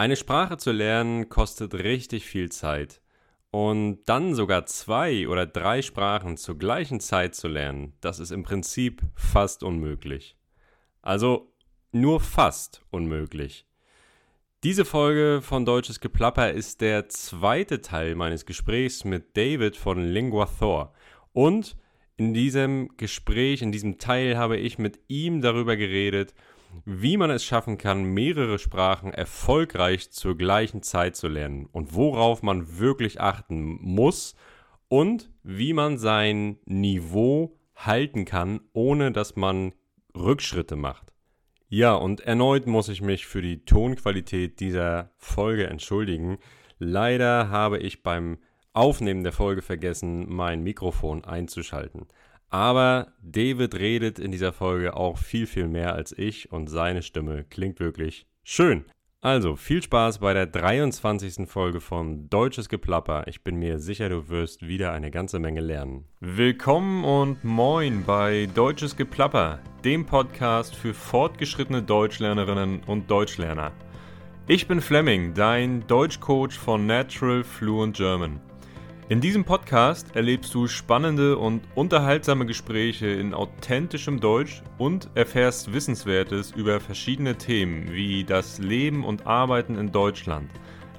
Eine Sprache zu lernen kostet richtig viel Zeit. Und dann sogar zwei oder drei Sprachen zur gleichen Zeit zu lernen, das ist im Prinzip fast unmöglich. Also nur fast unmöglich. Diese Folge von Deutsches Geplapper ist der zweite Teil meines Gesprächs mit David von Lingua Thor. Und in diesem Gespräch, in diesem Teil habe ich mit ihm darüber geredet, wie man es schaffen kann, mehrere Sprachen erfolgreich zur gleichen Zeit zu lernen und worauf man wirklich achten muss und wie man sein Niveau halten kann, ohne dass man Rückschritte macht. Ja, und erneut muss ich mich für die Tonqualität dieser Folge entschuldigen. Leider habe ich beim Aufnehmen der Folge vergessen, mein Mikrofon einzuschalten. Aber David redet in dieser Folge auch viel, viel mehr als ich und seine Stimme klingt wirklich schön. Also viel Spaß bei der 23. Folge von Deutsches Geplapper. Ich bin mir sicher, du wirst wieder eine ganze Menge lernen. Willkommen und moin bei Deutsches Geplapper, dem Podcast für fortgeschrittene Deutschlernerinnen und Deutschlerner. Ich bin Fleming, dein Deutschcoach von Natural Fluent German. In diesem Podcast erlebst du spannende und unterhaltsame Gespräche in authentischem Deutsch und erfährst Wissenswertes über verschiedene Themen wie das Leben und Arbeiten in Deutschland,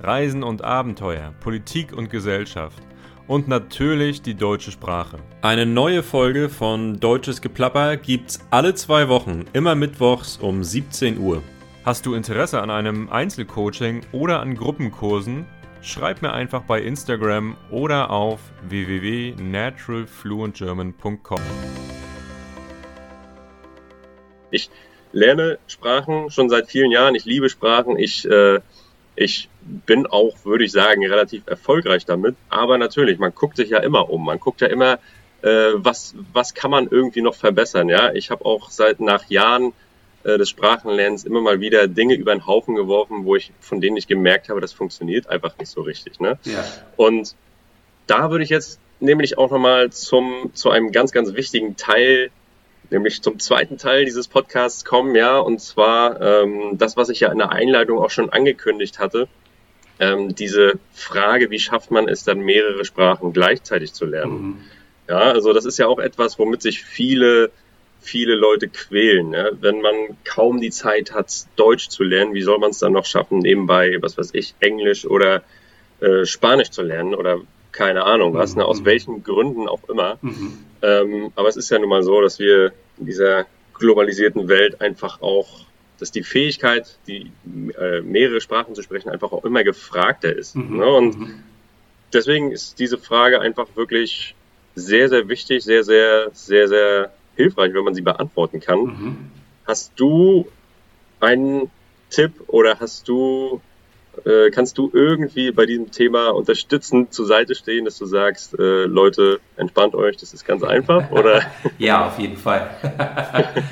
Reisen und Abenteuer, Politik und Gesellschaft und natürlich die deutsche Sprache. Eine neue Folge von Deutsches Geplapper gibt's alle zwei Wochen, immer mittwochs um 17 Uhr. Hast du Interesse an einem Einzelcoaching oder an Gruppenkursen? Schreib mir einfach bei Instagram oder auf www.naturalfluentgerman.com. Ich lerne Sprachen schon seit vielen Jahren. Ich liebe Sprachen. Ich, äh, ich bin auch, würde ich sagen, relativ erfolgreich damit. Aber natürlich, man guckt sich ja immer um. Man guckt ja immer, äh, was, was kann man irgendwie noch verbessern. Ja, ich habe auch seit nach Jahren äh, des Sprachenlernens immer mal wieder Dinge über den Haufen geworfen, wo ich, von denen ich gemerkt habe, das funktioniert einfach nicht so richtig. Ne? Ja. Und da würde ich jetzt nämlich auch nochmal zum, zu einem ganz, ganz wichtigen Teil, nämlich zum zweiten Teil dieses Podcasts kommen, ja, und zwar ähm, das, was ich ja in der Einleitung auch schon angekündigt hatte, ähm, diese Frage, wie schafft man es dann mehrere Sprachen gleichzeitig zu lernen? Mhm. Ja, also das ist ja auch etwas, womit sich viele viele Leute quälen. Ja? Wenn man kaum die Zeit hat, Deutsch zu lernen, wie soll man es dann noch schaffen, nebenbei, was weiß ich, Englisch oder äh, Spanisch zu lernen oder keine Ahnung was, ne? aus mhm. welchen Gründen auch immer. Mhm. Ähm, aber es ist ja nun mal so, dass wir in dieser globalisierten Welt einfach auch, dass die Fähigkeit, die äh, mehrere Sprachen zu sprechen, einfach auch immer gefragter ist. Mhm. Ne? Und mhm. deswegen ist diese Frage einfach wirklich sehr, sehr wichtig, sehr, sehr, sehr, sehr hilfreich, wenn man sie beantworten kann. Mhm. Hast du einen Tipp oder hast du äh, kannst du irgendwie bei diesem Thema unterstützend zur Seite stehen, dass du sagst, äh, Leute, entspannt euch, das ist ganz einfach, oder? ja, auf jeden Fall.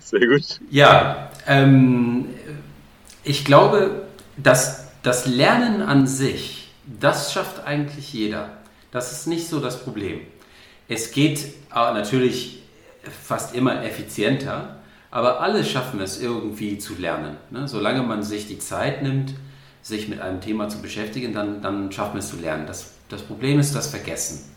Sehr gut. Ja, ähm, ich glaube, dass das Lernen an sich, das schafft eigentlich jeder. Das ist nicht so das Problem. Es geht äh, natürlich fast immer effizienter, aber alle schaffen es irgendwie zu lernen. Ne? Solange man sich die Zeit nimmt, sich mit einem Thema zu beschäftigen, dann, dann schafft man es zu lernen. Das, das Problem ist das Vergessen.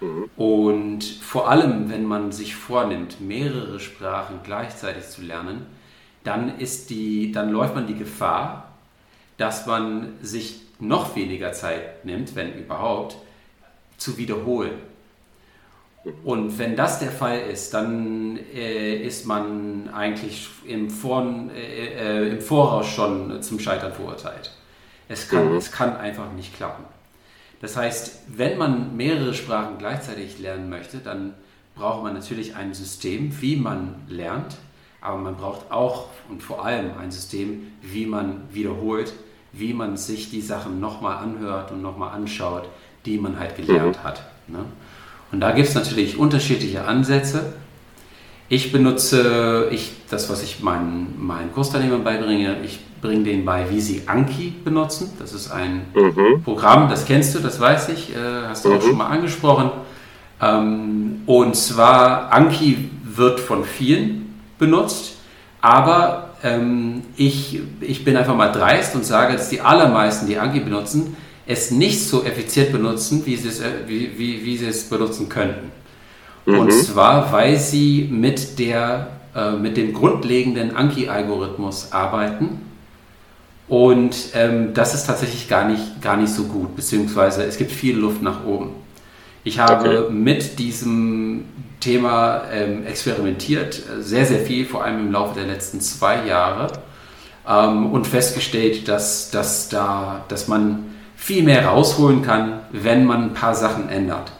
Mhm. Und vor allem, wenn man sich vornimmt, mehrere Sprachen gleichzeitig zu lernen, dann, ist die, dann läuft man die Gefahr, dass man sich noch weniger Zeit nimmt, wenn überhaupt, zu wiederholen. Und wenn das der Fall ist, dann äh, ist man eigentlich im, Vor äh, äh, im, Voraus schon zum Scheitern verurteilt. Es kann, mhm. es kann einfach nicht klappen. Das heißt, wenn man mehrere Sprachen gleichzeitig lernen möchte, dann braucht man natürlich ein System, wie man lernt, aber man braucht auch und vor allem ein System, wie man wiederholt, wie man sich die Sachen nochmal anhört und nochmal anschaut, die man halt gelernt mhm. hat. Ne? Und da gibt es natürlich unterschiedliche Ansätze. Ich benutze, ich, das, was ich meinen, meinen Kursteilnehmern beibringe, ich bringe denen bei, wie sie Anki benutzen. Das ist ein mhm. Programm, das kennst du, das weiß ich, äh, hast du mhm. auch schon mal angesprochen. Ähm, und zwar, Anki wird von vielen benutzt, Aber ähm, ich, ich bin einfach mal dreist und sage, dass die allermeisten, die Anki benutzen, es nicht so effizient benutzen, wie sie es, äh, wie, wie, wie sie es benutzen könnten. Mhm. Und zwar, weil sie mit, der, äh, mit dem grundlegenden Anki-Algorithmus arbeiten. Und ähm, das ist tatsächlich gar nicht, gar nicht so gut, beziehungsweise es gibt viel Luft nach oben. Ich habe okay. mit diesem Thema ähm, experimentiert, sehr, sehr viel, vor allem im Laufe der letzten zwei Jahre ähm, und festgestellt, dass, dass, da, dass man viel mehr rausholen kann, wenn man ein paar Sachen ändert.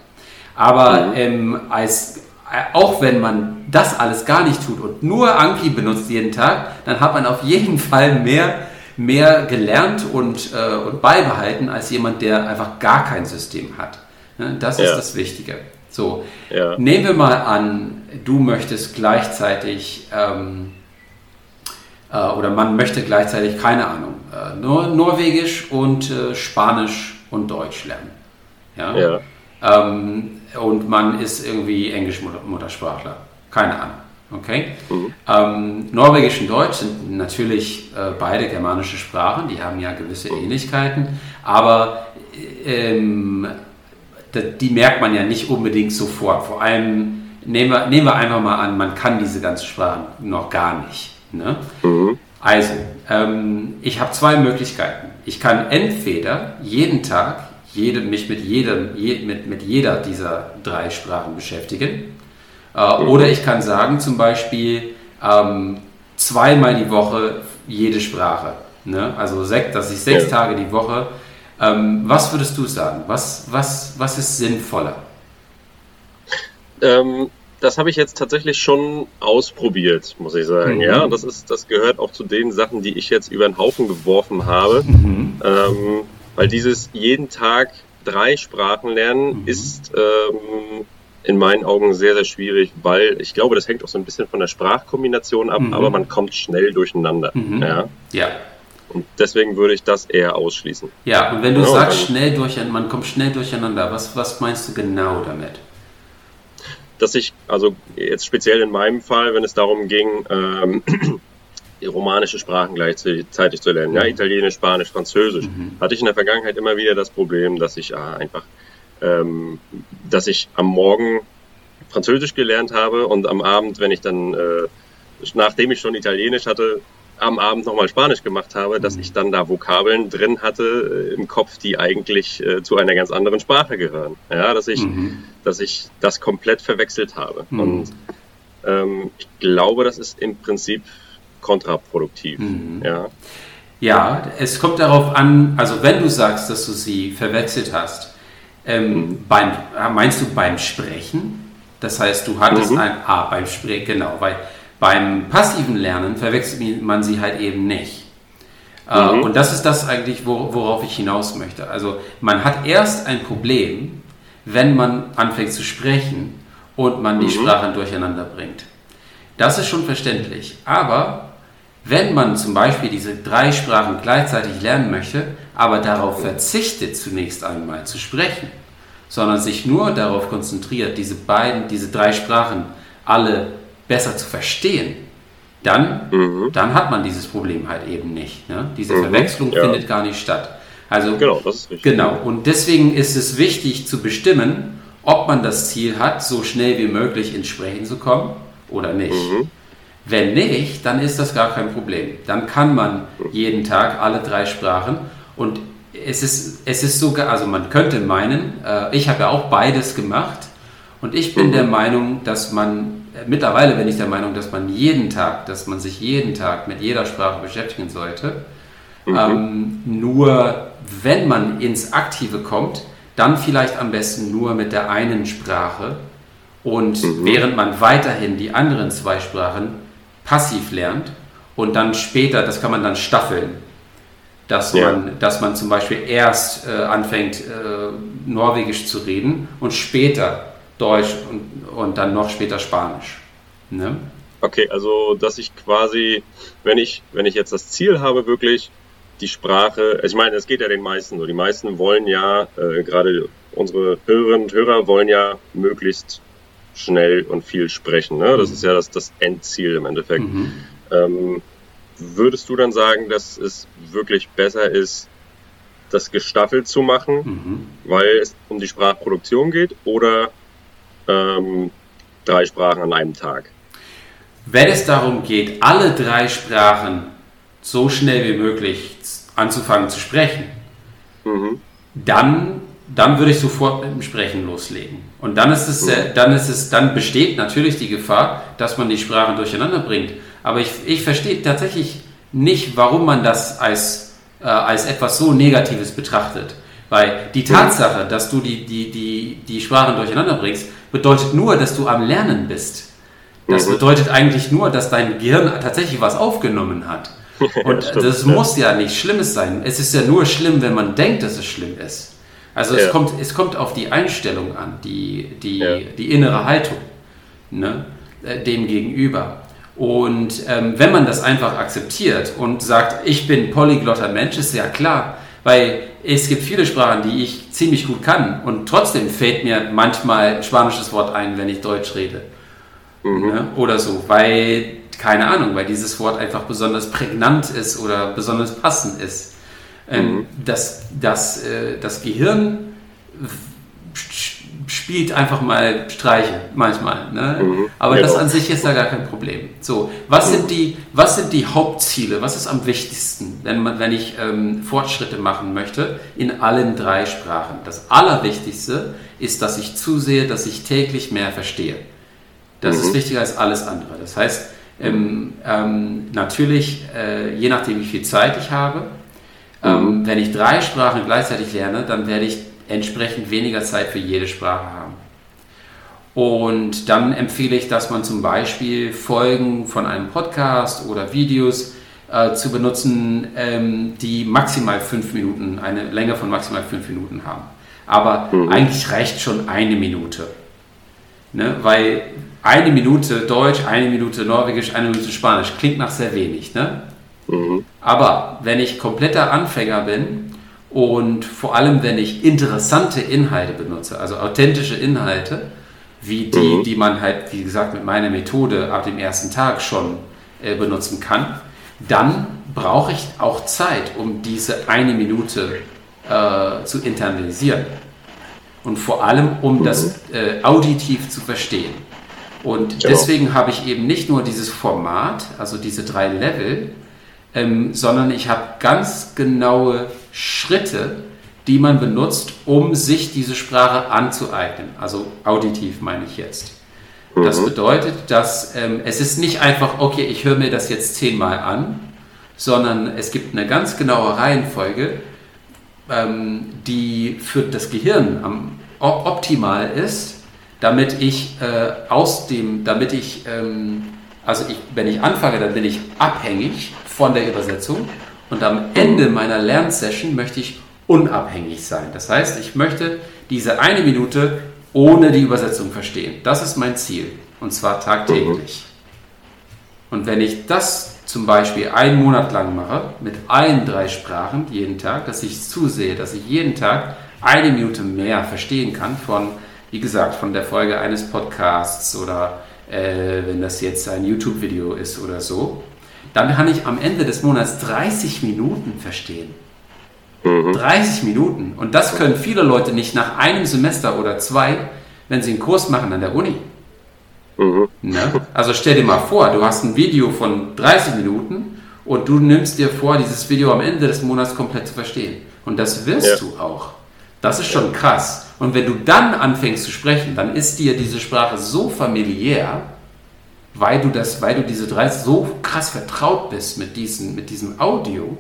Aber mhm. ähm, als, äh, auch wenn man das alles gar nicht tut und nur Anki benutzt jeden Tag, dann hat man auf jeden Fall mehr, mehr gelernt und, äh, und beibehalten als jemand, der einfach gar kein System hat. Ne? Das ist ja. das Wichtige. So, ja. nehmen wir mal an, du möchtest gleichzeitig ähm, äh, oder man möchte gleichzeitig, keine Ahnung, Nor Norwegisch und äh, Spanisch und Deutsch lernen. Ja. ja. Ähm, und man ist irgendwie Englisch-Muttersprachler. Keine Ahnung. Okay? Mhm. Ähm, Norwegisch und Deutsch sind natürlich äh, beide germanische Sprachen, die haben ja gewisse. Ähnlichkeiten, aber ähm, die merkt man ja nicht unbedingt sofort. Vor allem nehmen wir, nehmen wir einfach mal an, man kann diese ganzen Sprachen noch gar nicht. Ne? Mhm. Also, ähm, ich habe zwei Möglichkeiten. Ich kann entweder jeden Tag jede, mich mit, jedem, je, mit, mit jeder dieser drei Sprachen beschäftigen. Äh, mhm. Oder ich kann sagen, zum Beispiel ähm, zweimal die Woche jede Sprache. Ne? Also, sech, dass ich sechs. Tage die Woche ähm, was würdest du sagen? Was, was, was ist sinnvoller? Ähm, das habe ich jetzt tatsächlich schon ausprobiert, muss ich sagen. Mhm. Ja, das ist, das gehört auch zu den Sachen, die ich jetzt über den Haufen geworfen habe, mhm. ähm, weil dieses jeden Tag drei Sprachen lernen mhm. ist ähm, in meinen Augen sehr, sehr schwierig, weil ich glaube, das hängt auch so ein bisschen von der Sprachkombination ab, mhm. aber man kommt schnell durcheinander. Mhm. Ja. ja. Und deswegen würde ich das eher ausschließen. Ja, und wenn du genau, sagst, schnell durcheinander, man kommt schnell durcheinander, was, was meinst du genau damit? Dass ich, also jetzt speziell in meinem Fall, wenn es darum ging, ähm, romanische Sprachen gleichzeitig zu lernen, ja, mhm. Italienisch, Spanisch, Französisch, mhm. hatte ich in der Vergangenheit immer wieder das Problem, dass ich ah, einfach, ähm, dass ich am Morgen Französisch gelernt habe und am Abend, wenn ich dann, äh, nachdem ich schon Italienisch hatte, am Abend nochmal Spanisch gemacht habe, dass mhm. ich dann da Vokabeln drin hatte äh, im Kopf, die eigentlich äh, zu einer ganz anderen Sprache gehören. Ja, dass ich, mhm. dass ich das komplett verwechselt habe. Mhm. Und ähm, ich glaube, das ist im Prinzip kontraproduktiv. Mhm. Ja. ja, es kommt darauf an, also wenn du sagst, dass du sie verwechselt hast, ähm, mhm. beim, meinst du beim Sprechen? Das heißt, du hattest mhm. ein A beim Sprechen, genau, weil beim passiven Lernen verwechselt man sie halt eben nicht. Äh, mhm. Und das ist das eigentlich, worauf ich hinaus möchte. Also man hat erst ein Problem, wenn man anfängt zu sprechen und man die mhm. Sprachen durcheinander bringt. Das ist schon verständlich. Aber wenn man zum Beispiel diese drei Sprachen gleichzeitig lernen möchte, aber darauf verzichtet, zunächst einmal zu sprechen, sondern sich nur darauf konzentriert, diese beiden, diese drei Sprachen alle besser zu verstehen, dann, mhm. dann hat man dieses Problem halt eben nicht. Ne? Diese mhm, Verwechslung ja. findet gar nicht statt. Also, genau, das ist richtig. Genau, und deswegen ist es wichtig zu bestimmen, ob man das Ziel hat, so schnell wie möglich ins Sprechen zu kommen oder nicht. Mhm. Wenn nicht, dann ist das gar kein Problem. Dann kann man jeden Tag alle drei Sprachen und es ist, es ist sogar, also man könnte meinen, äh, ich habe ja auch beides gemacht und ich bin mhm. der Meinung, dass man mittlerweile bin ich der Meinung, dass man jeden Tag, dass man sich jeden Tag mit jeder Sprache beschäftigen sollte. Mhm. Ähm, nur wenn man ins Aktive kommt, dann vielleicht am besten nur mit der einen Sprache und mhm. während man weiterhin die anderen zwei Sprachen passiv lernt und dann später, das kann man dann staffeln, dass, ja. man, dass man zum Beispiel erst äh, anfängt, äh, Norwegisch zu reden und später Deutsch und, und dann noch später Spanisch. Ne? Okay, also dass ich quasi, wenn ich, wenn ich jetzt das Ziel habe, wirklich die Sprache, ich meine, es geht ja den meisten so. Die meisten wollen ja, äh, gerade unsere Hörerinnen und Hörer wollen ja möglichst schnell und viel sprechen. Ne? Das mhm. ist ja das, das Endziel im Endeffekt. Mhm. Ähm, würdest du dann sagen, dass es wirklich besser ist, das gestaffelt zu machen, mhm. weil es um die Sprachproduktion geht oder ähm, drei Sprachen an einem Tag? Wenn es darum geht, alle drei Sprachen so schnell wie möglich anzufangen zu sprechen, mhm. dann, dann würde ich sofort mit dem Sprechen loslegen. Und dann ist es, mhm. dann ist es, dann besteht natürlich die Gefahr, dass man die Sprachen durcheinander bringt. Aber ich, ich verstehe tatsächlich nicht, warum man das als, äh, als etwas so Negatives betrachtet. Weil die Tatsache, dass du die, die, die, die Sprachen durcheinander bringst, bedeutet nur, dass du am Lernen bist. Das bedeutet eigentlich nur, dass dein Gehirn tatsächlich was aufgenommen hat. Und Stimmt, das muss ja nichts Schlimmes sein. Es ist ja nur schlimm, wenn man denkt, dass es schlimm ist. Also ja. es, kommt, es kommt auf die Einstellung an, die, die, ja. die innere Haltung ne, äh, dem gegenüber. Und ähm, wenn man das einfach akzeptiert und sagt, ich bin polyglotter Mensch, ist ja klar, weil es gibt viele Sprachen, die ich ziemlich gut kann und trotzdem fällt mir manchmal ein spanisches Wort ein, wenn ich Deutsch rede. Mhm. Ne? Oder so, weil, keine Ahnung, weil dieses Wort einfach besonders prägnant ist oder besonders passend ist. Ähm, mhm. das, das, äh, das Gehirn spielt einfach mal Streiche manchmal. Ne? Mhm, Aber genau. das an sich ist da gar kein Problem. So, was, mhm. sind die, was sind die Hauptziele? Was ist am wichtigsten, wenn, man, wenn ich ähm, Fortschritte machen möchte in allen drei Sprachen? Das Allerwichtigste ist, dass ich zusehe, dass ich täglich mehr verstehe. Das mhm. ist wichtiger als alles andere. Das heißt, ähm, ähm, natürlich, äh, je nachdem, wie viel Zeit ich habe, ähm, mhm. wenn ich drei Sprachen gleichzeitig lerne, dann werde ich entsprechend weniger Zeit für jede Sprache haben. Und dann empfehle ich, dass man zum Beispiel Folgen von einem Podcast oder Videos äh, zu benutzen, ähm, die maximal fünf Minuten, eine Länge von maximal fünf Minuten haben. Aber mhm. eigentlich reicht schon eine Minute. Ne? Weil eine Minute Deutsch, eine Minute Norwegisch, eine Minute Spanisch klingt nach sehr wenig. Ne? Mhm. Aber wenn ich kompletter Anfänger bin und vor allem, wenn ich interessante Inhalte benutze, also authentische Inhalte, wie die, mhm. die man halt, wie gesagt, mit meiner Methode ab dem ersten Tag schon äh, benutzen kann, dann brauche ich auch Zeit, um diese eine Minute äh, zu internalisieren. Und vor allem, um mhm. das äh, auditiv zu verstehen. Und genau. deswegen habe ich eben nicht nur dieses Format, also diese drei Level, ähm, sondern ich habe ganz genaue Schritte, die man benutzt, um sich diese Sprache anzueignen. Also auditiv meine ich jetzt. Das mhm. bedeutet, dass ähm, es ist nicht einfach, okay, ich höre mir das jetzt zehnmal an, sondern es gibt eine ganz genaue Reihenfolge, ähm, die für das Gehirn am, optimal ist, damit ich äh, aus dem, damit ich, ähm, also ich, wenn ich anfange, dann bin ich abhängig von der Übersetzung und am Ende meiner Lernsession möchte ich unabhängig sein. Das heißt, ich möchte diese eine Minute ohne die Übersetzung verstehen. Das ist mein Ziel. Und zwar tagtäglich. Und wenn ich das zum Beispiel einen Monat lang mache, mit allen drei Sprachen jeden Tag, dass ich zusehe, dass ich jeden Tag eine Minute mehr verstehen kann von, wie gesagt, von der Folge eines Podcasts oder äh, wenn das jetzt ein YouTube-Video ist oder so, dann kann ich am Ende des Monats 30 Minuten verstehen. Mhm. 30 Minuten. Und das können viele Leute nicht nach einem Semester oder zwei, wenn sie einen Kurs machen an der Uni. Mhm. Ne? Also stell dir mal vor, du hast ein Video von 30 Minuten und du nimmst dir vor, dieses Video am Ende des Monats komplett zu verstehen. Und das wirst ja. du auch. Das ist schon krass. Und wenn du dann anfängst zu sprechen, dann ist dir diese Sprache so familiär, weil du, das, weil du diese drei so krass vertraut bist mit, diesen, mit diesem Audio,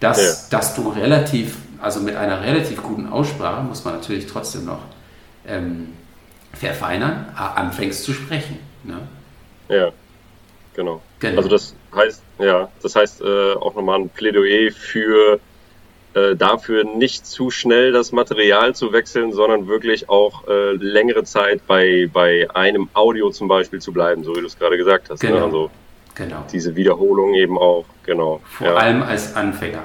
dass, ja. dass du relativ, also mit einer relativ guten Aussprache, muss man natürlich trotzdem noch ähm, verfeinern, anfängst zu sprechen. Ne? Ja, genau. genau. Also das heißt, ja, das heißt äh, auch nochmal ein Plädoyer für äh, dafür nicht zu schnell das Material zu wechseln, sondern wirklich auch äh, längere Zeit bei, bei einem Audio zum Beispiel zu bleiben, so wie du es gerade gesagt hast. Ne? Genau. Ne? Also genau. diese Wiederholung eben auch, genau. Vor ja. allem als Anfänger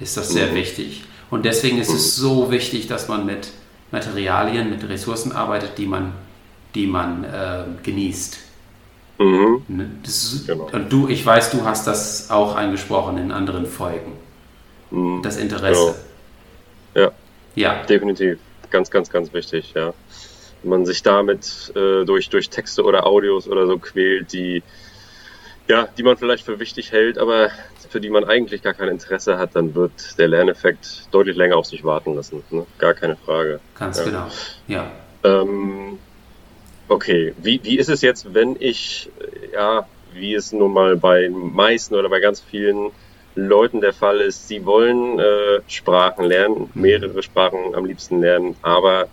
ist das sehr mhm. wichtig. Und deswegen ist mhm. es so wichtig, dass man mit Materialien, mit Ressourcen arbeitet, die man, die man äh, genießt. Mhm. Ne? Das, genau. Und du, ich weiß, du hast das auch angesprochen in anderen Folgen. Mhm. Das Interesse. Genau. Ja. Ja. Definitiv. Ganz, ganz, ganz wichtig, ja. Wenn man sich damit äh, durch, durch Texte oder Audios oder so quält, die, ja, die man vielleicht für wichtig hält, aber für die man eigentlich gar kein Interesse hat, dann wird der Lerneffekt deutlich länger auf sich warten lassen. Ne? Gar keine Frage. Ganz ja. genau, ja. Ähm, okay, wie, wie ist es jetzt, wenn ich, ja, wie es nun mal bei meisten oder bei ganz vielen Leuten der Fall ist, sie wollen äh, Sprachen lernen, mehrere Sprachen am liebsten lernen, aber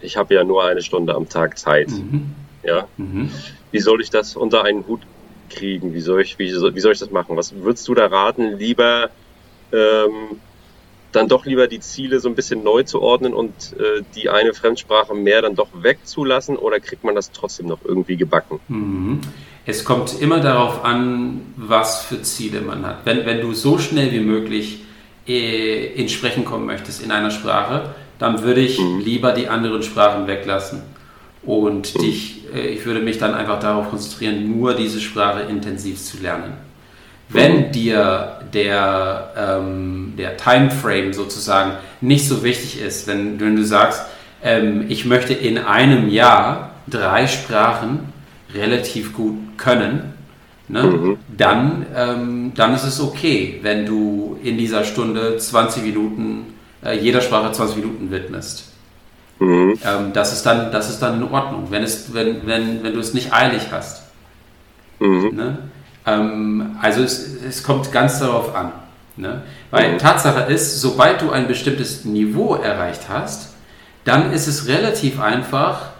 ich habe ja nur eine Stunde am Tag Zeit. Mhm. Ja. Mhm. Wie soll ich das unter einen Hut kriegen? Wie soll ich, wie, wie soll ich das machen? Was würdest du da raten? Lieber ähm, dann doch lieber die Ziele so ein bisschen neu zu ordnen und äh, die eine Fremdsprache mehr dann doch wegzulassen oder kriegt man das trotzdem noch irgendwie gebacken? Mhm. Es kommt immer darauf an, was für Ziele man hat. Wenn, wenn du so schnell wie möglich äh, ins Sprechen kommen möchtest in einer Sprache, dann würde ich mhm. lieber die anderen Sprachen weglassen. Und mhm. dich, äh, ich würde mich dann einfach darauf konzentrieren, nur diese Sprache intensiv zu lernen. Wenn mhm. dir der, ähm, der Timeframe sozusagen nicht so wichtig ist, wenn, wenn du sagst, ähm, ich möchte in einem Jahr drei Sprachen relativ gut können, ne, mhm. dann, ähm, dann ist es okay, wenn du in dieser Stunde 20 Minuten, äh, jeder Sprache 20 Minuten widmest. Mhm. Ähm, das, ist dann, das ist dann in Ordnung, wenn, es, wenn, wenn, wenn du es nicht eilig hast. Mhm. Ne? Ähm, also es, es kommt ganz darauf an. Ne? Weil mhm. Tatsache ist, sobald du ein bestimmtes Niveau erreicht hast, dann ist es relativ einfach,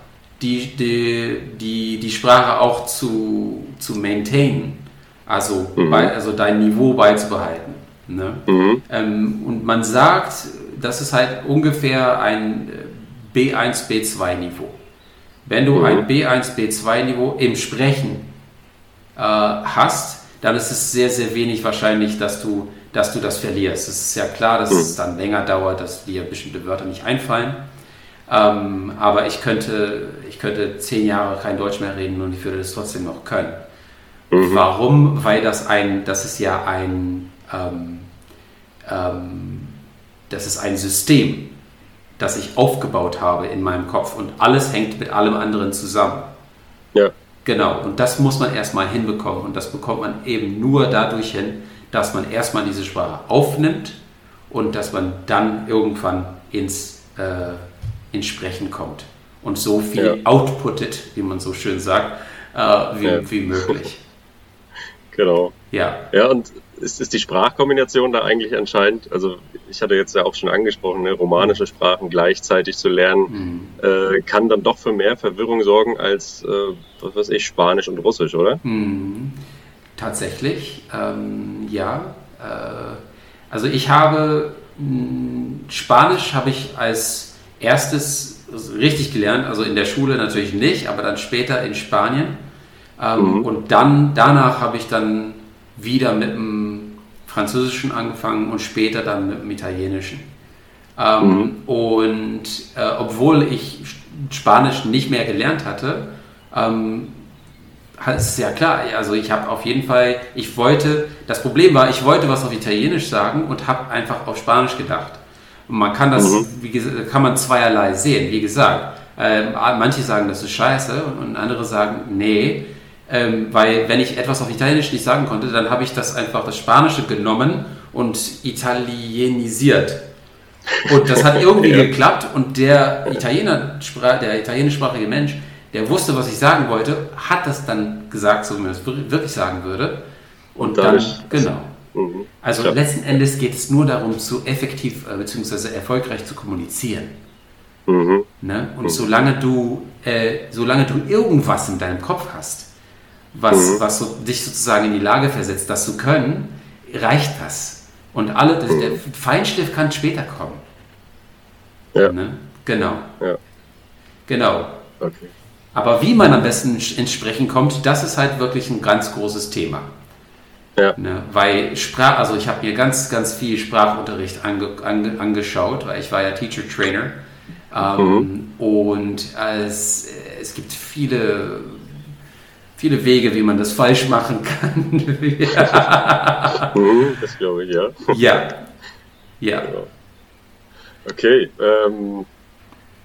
die, die, die, die Sprache auch zu, zu maintainen, also, mhm. bei, also dein Niveau beizubehalten. Ne? Mhm. Ähm, und man sagt, das ist halt ungefähr ein B1, B2 Niveau. Wenn du mhm. ein B1, B2 Niveau im Sprechen äh, hast, dann ist es sehr, sehr wenig wahrscheinlich, dass du, dass du das verlierst. Es ist ja klar, dass mhm. es dann länger dauert, dass dir bestimmte Wörter nicht einfallen. Ähm, aber ich könnte, ich könnte zehn Jahre kein Deutsch mehr reden und ich würde das trotzdem noch können. Mhm. Warum? Weil das ein, das ist ja ein, ähm, ähm, das ist ein System, das ich aufgebaut habe in meinem Kopf und alles hängt mit allem anderen zusammen. Ja. Genau, und das muss man erstmal hinbekommen und das bekommt man eben nur dadurch hin, dass man erstmal diese Sprache aufnimmt und dass man dann irgendwann ins äh, ins Sprechen kommt und so viel ja. outputtet, wie man so schön sagt, äh, wie, ja. wie möglich. Genau. Ja. Ja, und ist, ist die Sprachkombination da eigentlich entscheidend? Also ich hatte jetzt ja auch schon angesprochen, ne, romanische Sprachen gleichzeitig zu lernen, mhm. äh, kann dann doch für mehr Verwirrung sorgen als, äh, was weiß ich, Spanisch und Russisch, oder? Mhm. Tatsächlich, ähm, ja. Äh, also ich habe Spanisch habe ich als erstes richtig gelernt, also in der Schule natürlich nicht, aber dann später in Spanien. Ähm, mhm. Und dann, danach habe ich dann wieder mit dem Französischen angefangen und später dann mit dem Italienischen. Ähm, mhm. Und äh, obwohl ich Spanisch nicht mehr gelernt hatte, ähm, ist ja klar, also ich habe auf jeden Fall, ich wollte, das Problem war, ich wollte was auf Italienisch sagen und habe einfach auf Spanisch gedacht. Und man kann das, mhm. wie gesagt, kann man zweierlei sehen. Wie gesagt, äh, manche sagen, das ist scheiße und andere sagen, nee, ähm, weil wenn ich etwas auf Italienisch nicht sagen konnte, dann habe ich das einfach das Spanische genommen und italienisiert. Und das hat irgendwie ja. geklappt und der Italiener, der italienischsprachige Mensch, der wusste, was ich sagen wollte, hat das dann gesagt, so wie man es wirklich sagen würde. Und dann, genau. Mhm. Also Klar. letzten Endes geht es nur darum, zu effektiv äh, bzw. erfolgreich zu kommunizieren. Mhm. Ne? Und mhm. solange du, äh, solange du irgendwas in deinem Kopf hast, was, mhm. was so, dich sozusagen in die Lage versetzt, das zu können, reicht das. Und alle, das, der mhm. Feinschliff kann später kommen. Ja. Ne? Genau. Ja. Genau. Okay. Aber wie man am besten ins Sprechen kommt, das ist halt wirklich ein ganz großes Thema. Ja. Ne, weil Sprach, also ich habe mir ganz, ganz viel Sprachunterricht ange, ange, angeschaut, weil ich war ja Teacher Trainer. Ähm, mhm. Und es, es gibt viele, viele Wege, wie man das falsch machen kann. Mhm, das glaube ich, ja. Ja. Ja. Okay. Ähm,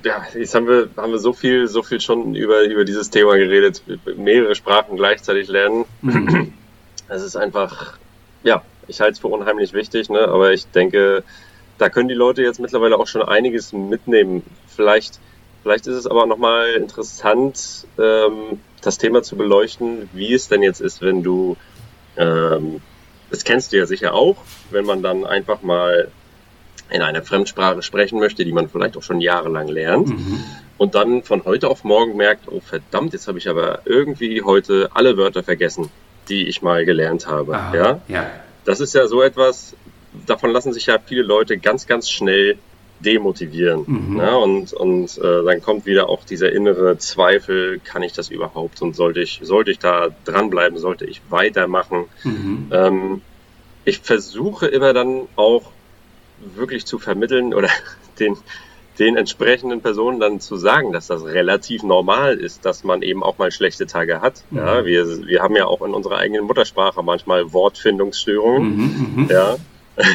ja, jetzt haben wir, haben wir so viel, so viel schon über, über dieses Thema geredet. Mehrere Sprachen gleichzeitig lernen. Mhm. Es ist einfach, ja, ich halte es für unheimlich wichtig, ne? aber ich denke, da können die Leute jetzt mittlerweile auch schon einiges mitnehmen. Vielleicht, vielleicht ist es aber nochmal interessant, ähm, das Thema zu beleuchten, wie es denn jetzt ist, wenn du, ähm, das kennst du ja sicher auch, wenn man dann einfach mal in einer Fremdsprache sprechen möchte, die man vielleicht auch schon jahrelang lernt. Mhm. Und dann von heute auf morgen merkt, oh verdammt, jetzt habe ich aber irgendwie heute alle Wörter vergessen, die ich mal gelernt habe. Aha, ja? ja. Das ist ja so etwas, davon lassen sich ja viele Leute ganz, ganz schnell demotivieren. Mhm. Ja, und und äh, dann kommt wieder auch dieser innere Zweifel, kann ich das überhaupt und sollte ich, sollte ich da dranbleiben, sollte ich weitermachen. Mhm. Ähm, ich versuche immer dann auch wirklich zu vermitteln oder den, den entsprechenden Personen dann zu sagen, dass das relativ normal ist, dass man eben auch mal schlechte Tage hat. Mhm. Ja, wir, wir haben ja auch in unserer eigenen Muttersprache manchmal Wortfindungsstörungen. Mhm, mhm. ja.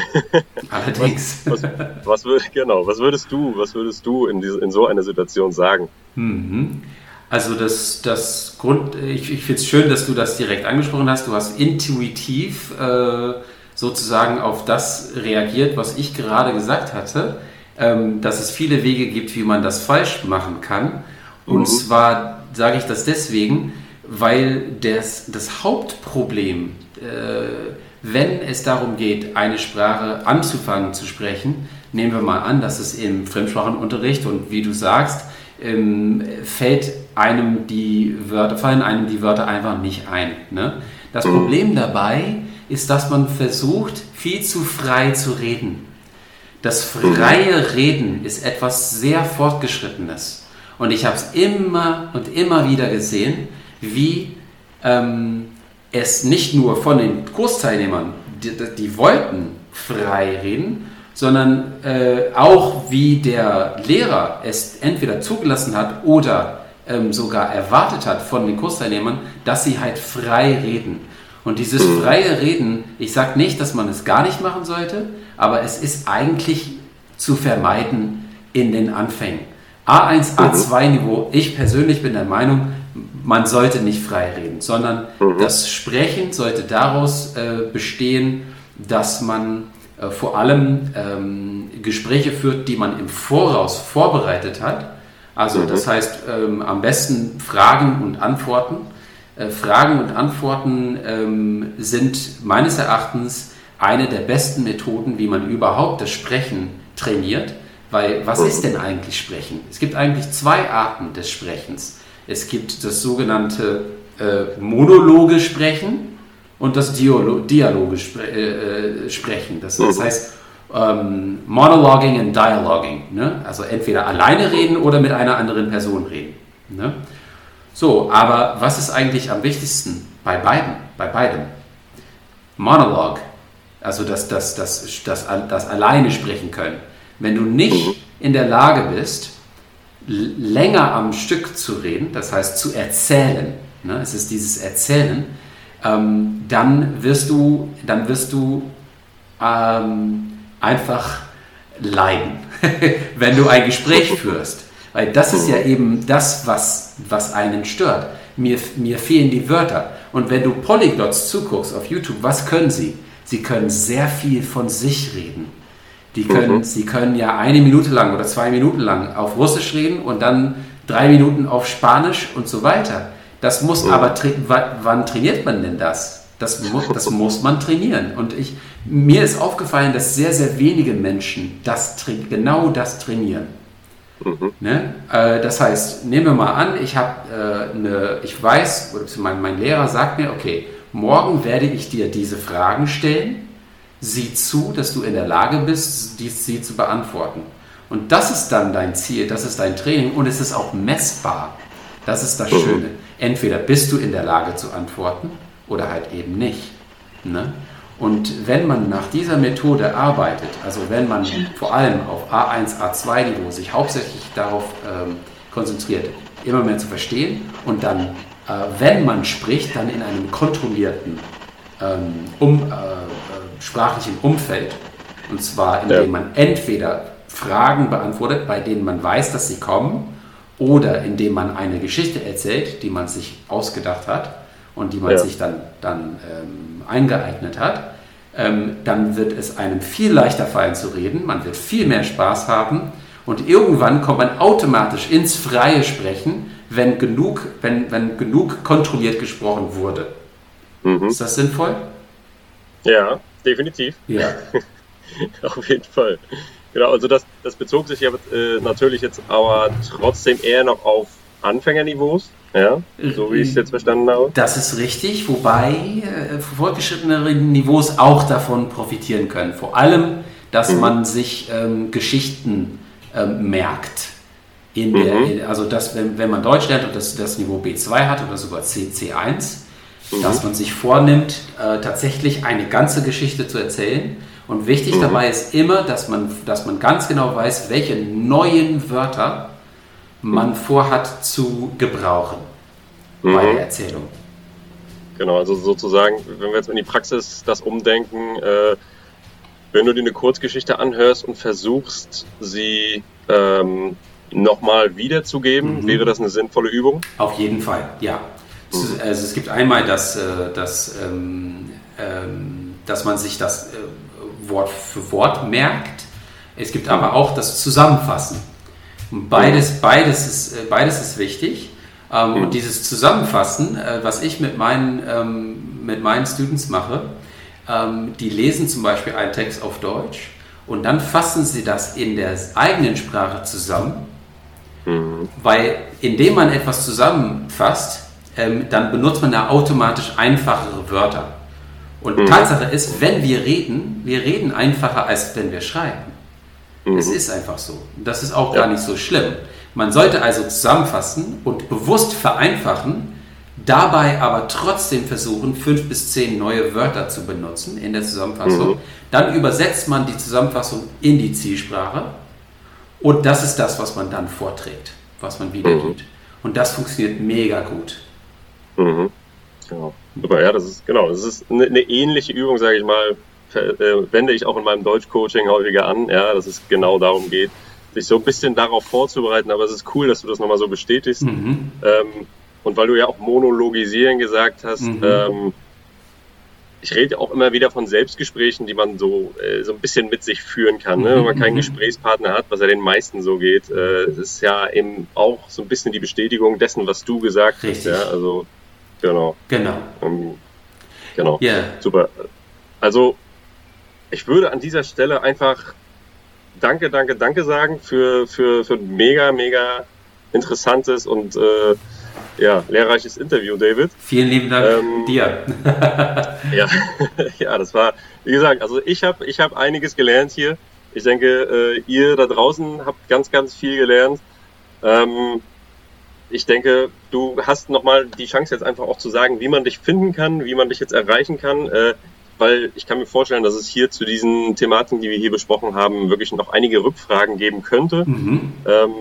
Allerdings. Was, was, was würd, genau, was würdest du, was würdest du in, diese, in so einer Situation sagen? Mhm. Also das, das Grund, ich, ich finde es schön, dass du das direkt angesprochen hast. Du hast intuitiv äh, sozusagen auf das reagiert, was ich gerade gesagt hatte, dass es viele Wege gibt, wie man das falsch machen kann. Und mhm. zwar sage ich das deswegen, weil das, das Hauptproblem, äh, wenn es darum geht, eine Sprache anzufangen zu sprechen, nehmen wir mal an, dass es im Fremdsprachenunterricht und wie du sagst, ähm, fällt einem die Wörter, fallen einem die Wörter einfach nicht ein. Ne? Das mhm. Problem dabei ist, dass man versucht, viel zu frei zu reden. Das freie Reden ist etwas sehr Fortgeschrittenes. Und ich habe es immer und immer wieder gesehen, wie ähm, es nicht nur von den Kursteilnehmern, die, die wollten frei reden, sondern äh, auch wie der Lehrer es entweder zugelassen hat oder ähm, sogar erwartet hat von den Kursteilnehmern, dass sie halt frei reden. Und dieses mhm. freie Reden, ich sage nicht, dass man es gar nicht machen sollte, aber es ist eigentlich zu vermeiden in den Anfängen. A1, A2 mhm. Niveau, ich persönlich bin der Meinung, man sollte nicht frei reden, sondern mhm. das Sprechen sollte daraus äh, bestehen, dass man äh, vor allem ähm, Gespräche führt, die man im Voraus vorbereitet hat. Also das heißt ähm, am besten Fragen und Antworten Fragen und Antworten ähm, sind meines Erachtens eine der besten Methoden, wie man überhaupt das Sprechen trainiert. Weil was ist denn eigentlich Sprechen? Es gibt eigentlich zwei Arten des Sprechens. Es gibt das sogenannte äh, monologe Sprechen und das Dialo Dialoge spre äh, äh Sprechen. Das, das heißt ähm, Monologuing und Dialoguing. Ne? Also entweder alleine reden oder mit einer anderen Person reden. Ne? So, aber was ist eigentlich am wichtigsten bei beiden? Bei beidem? Monolog, also das, das, das, das, das alleine sprechen können. Wenn du nicht mhm. in der Lage bist, länger am Stück zu reden, das heißt zu erzählen, ne, es ist dieses Erzählen, ähm, dann wirst du, dann wirst du ähm, einfach leiden, wenn du ein Gespräch führst. Weil das ist ja eben das, was, was einen stört. Mir, mir fehlen die Wörter. Und wenn du Polyglots zuguckst auf YouTube, was können sie? Sie können sehr viel von sich reden. Die können, mhm. Sie können ja eine Minute lang oder zwei Minuten lang auf Russisch reden und dann drei Minuten auf Spanisch und so weiter. Das muss mhm. aber, wann trainiert man denn das? Das muss, das muss man trainieren. Und ich, mir ist aufgefallen, dass sehr, sehr wenige Menschen das, genau das trainieren. Mhm. Ne? Äh, das heißt, nehmen wir mal an, ich habe äh, eine, ich weiß, oder mein, mein Lehrer sagt mir, okay, morgen werde ich dir diese Fragen stellen. Sieh zu, dass du in der Lage bist, dies, sie zu beantworten. Und das ist dann dein Ziel, das ist dein Training und es ist auch messbar. Das ist das mhm. Schöne. Entweder bist du in der Lage zu antworten oder halt eben nicht. Ne? Und wenn man nach dieser Methode arbeitet, also wenn man vor allem auf A1, A2-Niveau sich hauptsächlich darauf ähm, konzentriert, immer mehr zu verstehen und dann äh, wenn man spricht, dann in einem kontrollierten ähm, um, äh, äh sprachlichen Umfeld. Und zwar indem ja. man entweder Fragen beantwortet, bei denen man weiß, dass sie kommen, oder indem man eine Geschichte erzählt, die man sich ausgedacht hat und die man ja. sich dann, dann ähm, eingeeignet hat, ähm, dann wird es einem viel leichter fallen zu reden, man wird viel mehr Spaß haben und irgendwann kommt man automatisch ins freie Sprechen, wenn genug, wenn, wenn genug kontrolliert gesprochen wurde. Mhm. Ist das sinnvoll? Ja, definitiv. Ja. Auf jeden Fall. Genau, also das, das bezog sich ja äh, natürlich jetzt aber trotzdem eher noch auf Anfängerniveaus, ja, so wie ich es jetzt verstanden habe. Das ist richtig, wobei äh, fortgeschrittenere Niveaus auch davon profitieren können. Vor allem, dass mhm. man sich ähm, Geschichten ähm, merkt. In der, mhm. also dass, wenn, wenn man Deutsch lernt und das, das Niveau B2 hat oder sogar C, C1, mhm. dass man sich vornimmt, äh, tatsächlich eine ganze Geschichte zu erzählen und wichtig mhm. dabei ist immer, dass man, dass man ganz genau weiß, welche neuen Wörter man vorhat zu gebrauchen mhm. bei der Erzählung. Genau, also sozusagen, wenn wir jetzt in die Praxis das umdenken, äh, wenn du dir eine Kurzgeschichte anhörst und versuchst, sie ähm, nochmal wiederzugeben, mhm. wäre das eine sinnvolle Übung? Auf jeden Fall, ja. Mhm. Also es gibt einmal das, äh, das ähm, ähm, dass man sich das äh, Wort für Wort merkt. Es gibt aber auch das Zusammenfassen. Beides, beides, ist, äh, beides ist wichtig. Ähm, und dieses Zusammenfassen, äh, was ich mit meinen, ähm, mit meinen Students mache, ähm, die lesen zum Beispiel einen Text auf Deutsch und dann fassen sie das in der eigenen Sprache zusammen, mhm. weil indem man etwas zusammenfasst, dann benutzt man da automatisch einfachere Wörter. Und mhm. Tatsache ist, wenn wir reden, wir reden einfacher, als wenn wir schreiben. Mhm. Es ist einfach so. Das ist auch ja. gar nicht so schlimm. Man sollte also zusammenfassen und bewusst vereinfachen, dabei aber trotzdem versuchen, fünf bis zehn neue Wörter zu benutzen in der Zusammenfassung. Mhm. Dann übersetzt man die Zusammenfassung in die Zielsprache und das ist das, was man dann vorträgt, was man wiedergibt. Mhm. Und das funktioniert mega gut. Mhm. Genau. Super, ja, das ist genau, das ist eine, eine ähnliche Übung, sage ich mal, wende ich auch in meinem Deutsch-Coaching häufiger an, ja, dass es genau darum geht, sich so ein bisschen darauf vorzubereiten, aber es ist cool, dass du das nochmal so bestätigst. Mhm. Ähm, und weil du ja auch monologisieren gesagt hast, mhm. ähm, ich rede auch immer wieder von Selbstgesprächen, die man so, äh, so ein bisschen mit sich führen kann. Ne? Wenn man keinen mhm. Gesprächspartner hat, was ja den meisten so geht, äh, ist ja eben auch so ein bisschen die Bestätigung dessen, was du gesagt Richtig. hast. Ja? Also Genau. Genau. Ähm, genau. Yeah. Super. Also, ich würde an dieser Stelle einfach Danke, danke, danke sagen für, für, für ein mega, mega interessantes und äh, ja, lehrreiches Interview, David. Vielen lieben Dank ähm, dir. ja, ja, das war, wie gesagt, also ich habe ich hab einiges gelernt hier. Ich denke, äh, ihr da draußen habt ganz, ganz viel gelernt. Ähm, ich denke, du hast nochmal die Chance jetzt einfach auch zu sagen, wie man dich finden kann, wie man dich jetzt erreichen kann, äh, weil ich kann mir vorstellen, dass es hier zu diesen Thematiken, die wir hier besprochen haben, wirklich noch einige Rückfragen geben könnte. Mhm. Ähm,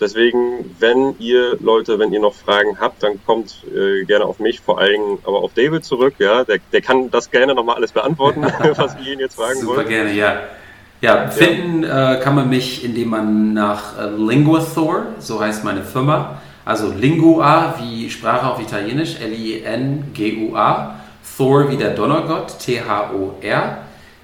deswegen, wenn ihr Leute, wenn ihr noch Fragen habt, dann kommt äh, gerne auf mich, vor allem aber auf David zurück. Ja, der, der kann das gerne nochmal alles beantworten, was ihr ihn jetzt fragen Super wollt. Super gerne, ja. Ja, finden. Äh, kann man mich, indem man nach äh, Linguathor, so heißt meine Firma, also Lingua wie Sprache auf Italienisch, L-I-N-G-U-A. Thor wie der Donnergott, T-H-O-R.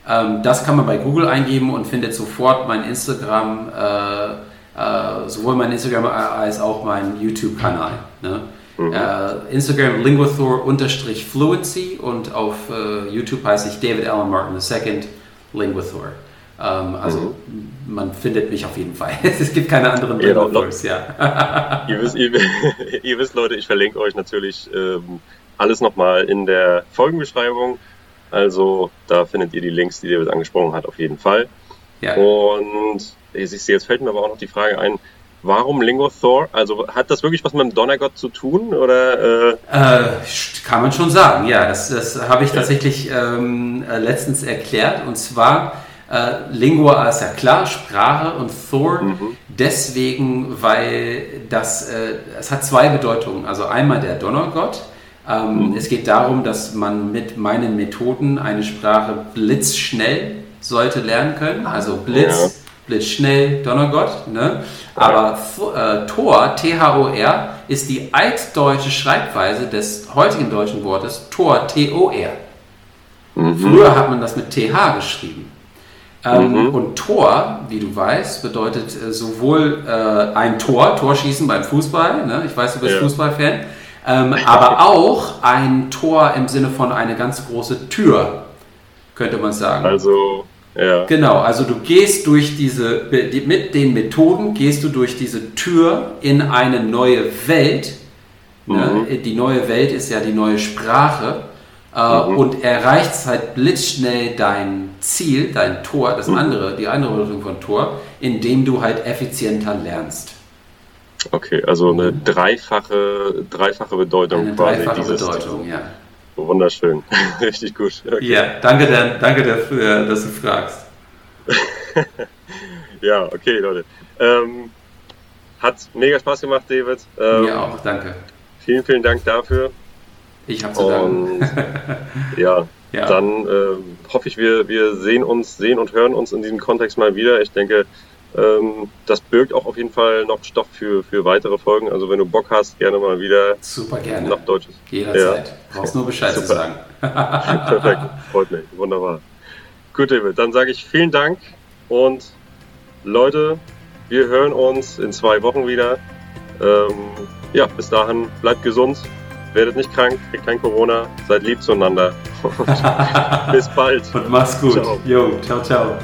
Ähm, das kann man bei Google eingeben und findet sofort mein Instagram, äh, äh, sowohl mein Instagram als auch mein YouTube-Kanal. Ne? Mhm. Äh, Instagram linguathor-fluency und auf äh, YouTube heiße ich David Allen Martin II Linguathor. Ähm, also mhm. man findet mich auf jeden Fall. es gibt keine anderen genau, ja. ihr, wisst, ihr, ihr, wisst, Leute, ich verlinke euch natürlich ähm, alles nochmal in der Folgenbeschreibung. Also da findet ihr die Links, die David angesprochen hat, auf jeden Fall. Ja. Und jetzt fällt mir aber auch noch die Frage ein, Warum Lingothor? Also hat das wirklich was mit dem Donnergott zu tun? Oder, äh? Äh, kann man schon sagen, ja. Das, das habe ich tatsächlich ähm, äh, letztens erklärt. Und zwar Äh, Lingua ist ja klar, Sprache und Thor mhm. deswegen, weil das, äh, es hat zwei Bedeutungen. Also einmal der Donnergott. Ähm, mhm. Es geht darum, dass man mit meinen Methoden eine Sprache blitzschnell sollte lernen können. Also Blitz, ja. blitzschnell, Donnergott. Ne? Aber äh, Tor, T-H-O-R, ist die altdeutsche Schreibweise des heutigen deutschen Wortes Tor, T-O-R. Mhm. Früher hat man das mit TH geschrieben. Ähm, mhm. Und Tor, wie du weißt, bedeutet äh, sowohl äh, ein Tor, Torschießen beim Fußball, ne? ich weiß, du bist ja. Fußballfan, ähm, aber auch ein Tor im Sinne von eine ganz große Tür, könnte man sagen. Also, ja. Genau, also du gehst durch diese, mit den Methoden gehst du durch diese Tür in eine neue Welt. Ne? Mhm. Die neue Welt ist ja die neue Sprache äh, mhm. und erreicht halt blitzschnell dein Ziel, dein Tor, das mhm. andere, die andere Bedeutung von Tor, indem du halt effizienter lernst. Okay, also eine dreifache, dreifache Bedeutung eine quasi. Dreifache dieses Bedeutung, ja. Wunderschön, richtig gut. Okay. Ja, danke, der, danke dafür, dass du fragst. ja, okay, Leute. Ähm, hat mega Spaß gemacht, David. Ähm, Mir auch, danke. Vielen, vielen Dank dafür. Ich habe zu danken. ja, ja, dann äh, hoffe ich, wir, wir sehen uns, sehen und hören uns in diesem Kontext mal wieder. Ich denke, ähm, das birgt auch auf jeden Fall noch Stoff für, für weitere Folgen. Also wenn du Bock hast, gerne mal wieder Super gerne. nach Deutsches. Jederzeit. Ja. Brauchst nur Bescheid Super. zu sagen. Perfekt, freut mich. Wunderbar. Gut, David, dann sage ich vielen Dank und Leute, wir hören uns in zwei Wochen wieder. Ähm, ja, bis dahin bleibt gesund werdet nicht krank, kriegt kein Corona, seid lieb zueinander. bis bald. Und mach's gut. Ciao. Jo, ciao, ciao.